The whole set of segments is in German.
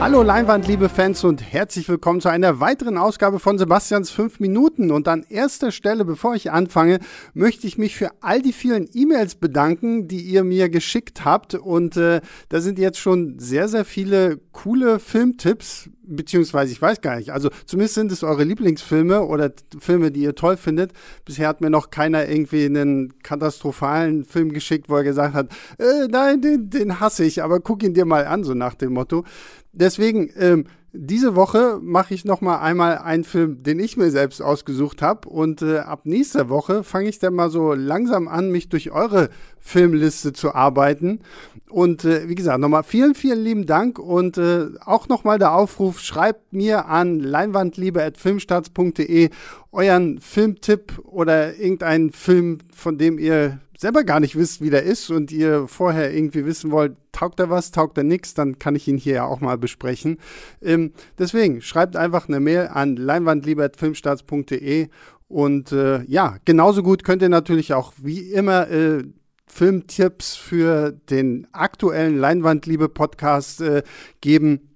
Hallo Leinwand, liebe Fans und herzlich willkommen zu einer weiteren Ausgabe von Sebastians 5 Minuten. Und an erster Stelle, bevor ich anfange, möchte ich mich für all die vielen E-Mails bedanken, die ihr mir geschickt habt. Und äh, da sind jetzt schon sehr, sehr viele coole Filmtipps, beziehungsweise ich weiß gar nicht. Also zumindest sind es eure Lieblingsfilme oder Filme, die ihr toll findet. Bisher hat mir noch keiner irgendwie einen katastrophalen Film geschickt, wo er gesagt hat, äh, nein, den, den hasse ich, aber guck ihn dir mal an, so nach dem Motto deswegen, ähm, diese Woche mache ich noch mal einmal einen Film, den ich mir selbst ausgesucht habe. Und äh, ab nächster Woche fange ich dann mal so langsam an, mich durch eure Filmliste zu arbeiten. Und äh, wie gesagt, nochmal vielen, vielen lieben Dank. Und äh, auch nochmal der Aufruf, schreibt mir an leinwandliebe.filmstarts.de euren Filmtipp oder irgendeinen Film, von dem ihr selber gar nicht wisst, wie der ist und ihr vorher irgendwie wissen wollt, taugt er was, taugt er nichts, dann kann ich ihn hier ja auch mal besprechen. Ähm, deswegen schreibt einfach eine Mail an leinwandliebert.filmstarts.de und äh, ja, genauso gut könnt ihr natürlich auch wie immer äh, Filmtipps für den aktuellen Leinwandliebe-Podcast äh, geben.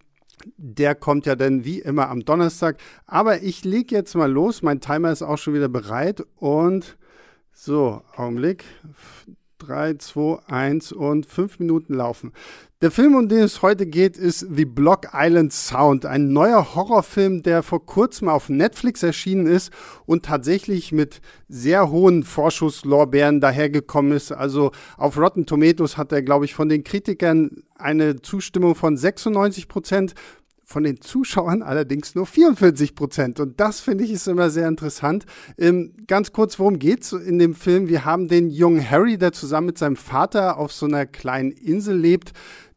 Der kommt ja dann wie immer am Donnerstag. Aber ich lege jetzt mal los. Mein Timer ist auch schon wieder bereit und so, Augenblick. 3, 2, 1 und 5 Minuten laufen. Der Film, um den es heute geht, ist The Block Island Sound, ein neuer Horrorfilm, der vor kurzem auf Netflix erschienen ist und tatsächlich mit sehr hohen Vorschusslorbeeren dahergekommen ist. Also auf Rotten Tomatoes hat er, glaube ich, von den Kritikern eine Zustimmung von 96 Prozent, von den Zuschauern allerdings nur 44 Prozent. Und das finde ich ist immer sehr interessant. Ähm, ganz kurz, worum geht es in dem Film? Wir haben den jungen Harry, der zusammen mit seinem Vater auf so einer kleinen Insel lebt,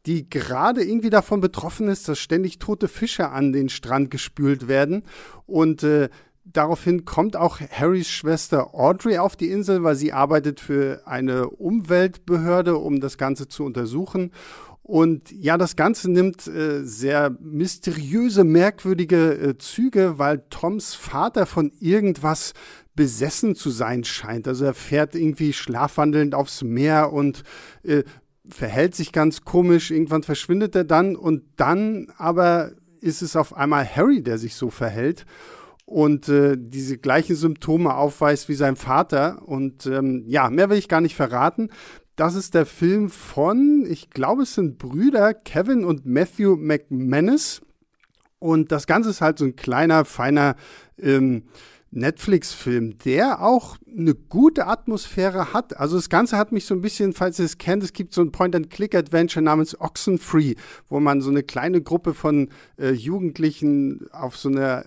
die gerade irgendwie davon betroffen ist, dass ständig tote Fische an den Strand gespült werden. Und äh, daraufhin kommt auch Harrys Schwester Audrey auf die Insel, weil sie arbeitet für eine Umweltbehörde, um das Ganze zu untersuchen. Und ja, das Ganze nimmt äh, sehr mysteriöse, merkwürdige äh, Züge, weil Toms Vater von irgendwas besessen zu sein scheint. Also er fährt irgendwie schlafwandelnd aufs Meer und äh, verhält sich ganz komisch. Irgendwann verschwindet er dann und dann aber ist es auf einmal Harry, der sich so verhält und äh, diese gleichen Symptome aufweist wie sein Vater. Und ähm, ja, mehr will ich gar nicht verraten. Das ist der Film von, ich glaube, es sind Brüder Kevin und Matthew McManus. Und das Ganze ist halt so ein kleiner, feiner ähm, Netflix-Film, der auch eine gute Atmosphäre hat. Also das Ganze hat mich so ein bisschen, falls ihr es kennt, es gibt so ein Point-and-Click-Adventure namens Oxenfree, wo man so eine kleine Gruppe von äh, Jugendlichen auf so einer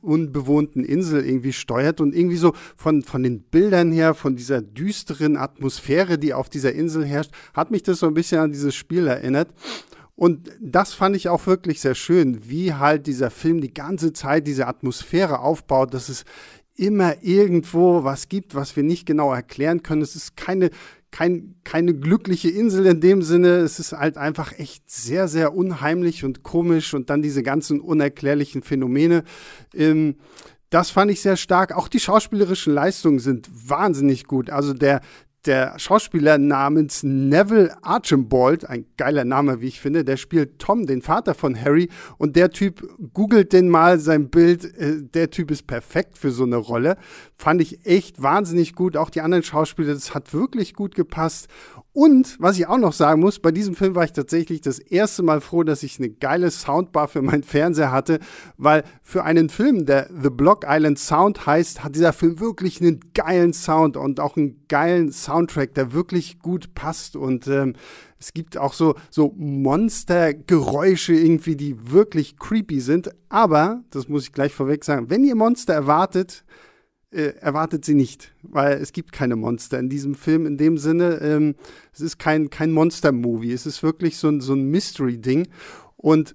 unbewohnten Insel irgendwie steuert und irgendwie so von, von den Bildern her, von dieser düsteren Atmosphäre, die auf dieser Insel herrscht, hat mich das so ein bisschen an dieses Spiel erinnert. Und das fand ich auch wirklich sehr schön, wie halt dieser Film die ganze Zeit diese Atmosphäre aufbaut, dass es immer irgendwo was gibt, was wir nicht genau erklären können. Es ist keine, kein, keine glückliche Insel in dem Sinne. Es ist halt einfach echt sehr, sehr unheimlich und komisch und dann diese ganzen unerklärlichen Phänomene. Ähm, das fand ich sehr stark. Auch die schauspielerischen Leistungen sind wahnsinnig gut. Also der, der Schauspieler namens Neville Archibald, ein geiler Name, wie ich finde, der spielt Tom, den Vater von Harry. Und der Typ, googelt den mal sein Bild, äh, der Typ ist perfekt für so eine Rolle. Fand ich echt wahnsinnig gut. Auch die anderen Schauspieler, das hat wirklich gut gepasst. Und was ich auch noch sagen muss, bei diesem Film war ich tatsächlich das erste Mal froh, dass ich eine geile Soundbar für meinen Fernseher hatte, weil für einen Film, der The Block Island Sound heißt, hat dieser Film wirklich einen geilen Sound und auch einen geilen Soundtrack, der wirklich gut passt und ähm, es gibt auch so, so Monstergeräusche irgendwie, die wirklich creepy sind. Aber, das muss ich gleich vorweg sagen, wenn ihr Monster erwartet, äh, erwartet sie nicht, weil es gibt keine Monster in diesem Film in dem Sinne. Ähm, es ist kein, kein Monster-Movie, es ist wirklich so ein, so ein Mystery-Ding. Und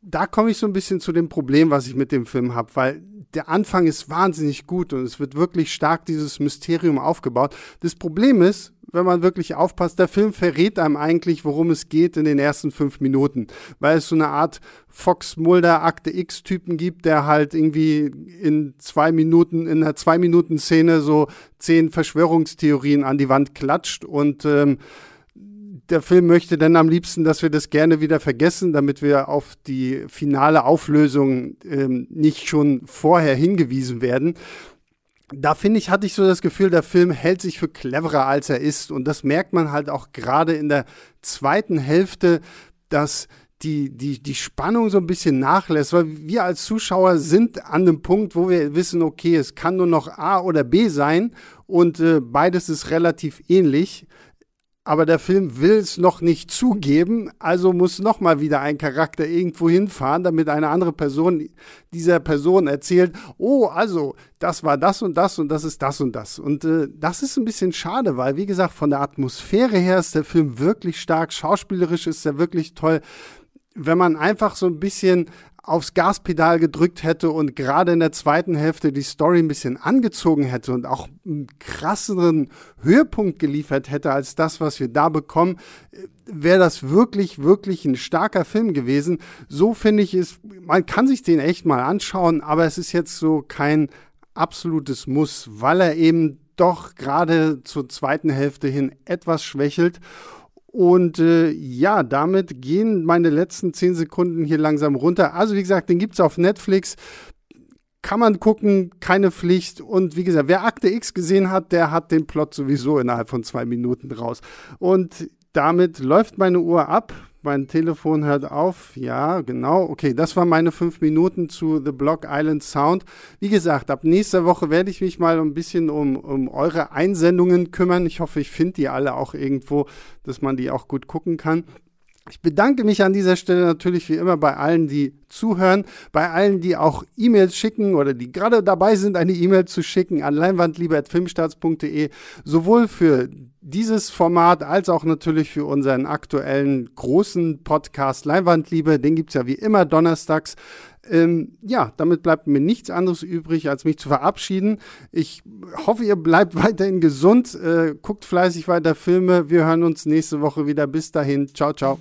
da komme ich so ein bisschen zu dem Problem, was ich mit dem Film habe, weil der Anfang ist wahnsinnig gut und es wird wirklich stark dieses Mysterium aufgebaut. Das Problem ist, wenn man wirklich aufpasst, der Film verrät einem eigentlich, worum es geht in den ersten fünf Minuten, weil es so eine Art Fox Mulder Akte X Typen gibt, der halt irgendwie in zwei Minuten, in einer zwei Minuten Szene so zehn Verschwörungstheorien an die Wand klatscht und ähm, der Film möchte dann am liebsten, dass wir das gerne wieder vergessen, damit wir auf die finale Auflösung ähm, nicht schon vorher hingewiesen werden. Da finde ich, hatte ich so das Gefühl, der Film hält sich für cleverer, als er ist. Und das merkt man halt auch gerade in der zweiten Hälfte, dass die, die, die Spannung so ein bisschen nachlässt, weil wir als Zuschauer sind an dem Punkt, wo wir wissen, okay, es kann nur noch A oder B sein. Und äh, beides ist relativ ähnlich aber der Film will es noch nicht zugeben, also muss noch mal wieder ein Charakter irgendwo hinfahren, damit eine andere Person dieser Person erzählt, oh, also das war das und das und das ist das und das. Und äh, das ist ein bisschen schade, weil wie gesagt, von der Atmosphäre her ist der Film wirklich stark, schauspielerisch ist er wirklich toll. Wenn man einfach so ein bisschen aufs Gaspedal gedrückt hätte und gerade in der zweiten Hälfte die Story ein bisschen angezogen hätte und auch einen krasseren Höhepunkt geliefert hätte als das, was wir da bekommen, wäre das wirklich, wirklich ein starker Film gewesen. So finde ich es, man kann sich den echt mal anschauen, aber es ist jetzt so kein absolutes Muss, weil er eben doch gerade zur zweiten Hälfte hin etwas schwächelt und äh, ja, damit gehen meine letzten zehn Sekunden hier langsam runter. Also wie gesagt, den gibt es auf Netflix. Kann man gucken, keine Pflicht. Und wie gesagt, wer Akte X gesehen hat, der hat den Plot sowieso innerhalb von zwei Minuten raus. Und damit läuft meine Uhr ab mein Telefon hört auf. Ja, genau. Okay, das waren meine fünf Minuten zu The Block Island Sound. Wie gesagt, ab nächster Woche werde ich mich mal ein bisschen um, um eure Einsendungen kümmern. Ich hoffe, ich finde die alle auch irgendwo, dass man die auch gut gucken kann. Ich bedanke mich an dieser Stelle natürlich wie immer bei allen, die zuhören, bei allen, die auch E-Mails schicken oder die gerade dabei sind, eine E-Mail zu schicken an leinwandliebe.filmstarts.de, sowohl für dieses Format als auch natürlich für unseren aktuellen großen Podcast Leinwandliebe. Den gibt es ja wie immer donnerstags. Ähm, ja, damit bleibt mir nichts anderes übrig, als mich zu verabschieden. Ich hoffe, ihr bleibt weiterhin gesund, äh, guckt fleißig weiter Filme. Wir hören uns nächste Woche wieder. Bis dahin. Ciao, ciao.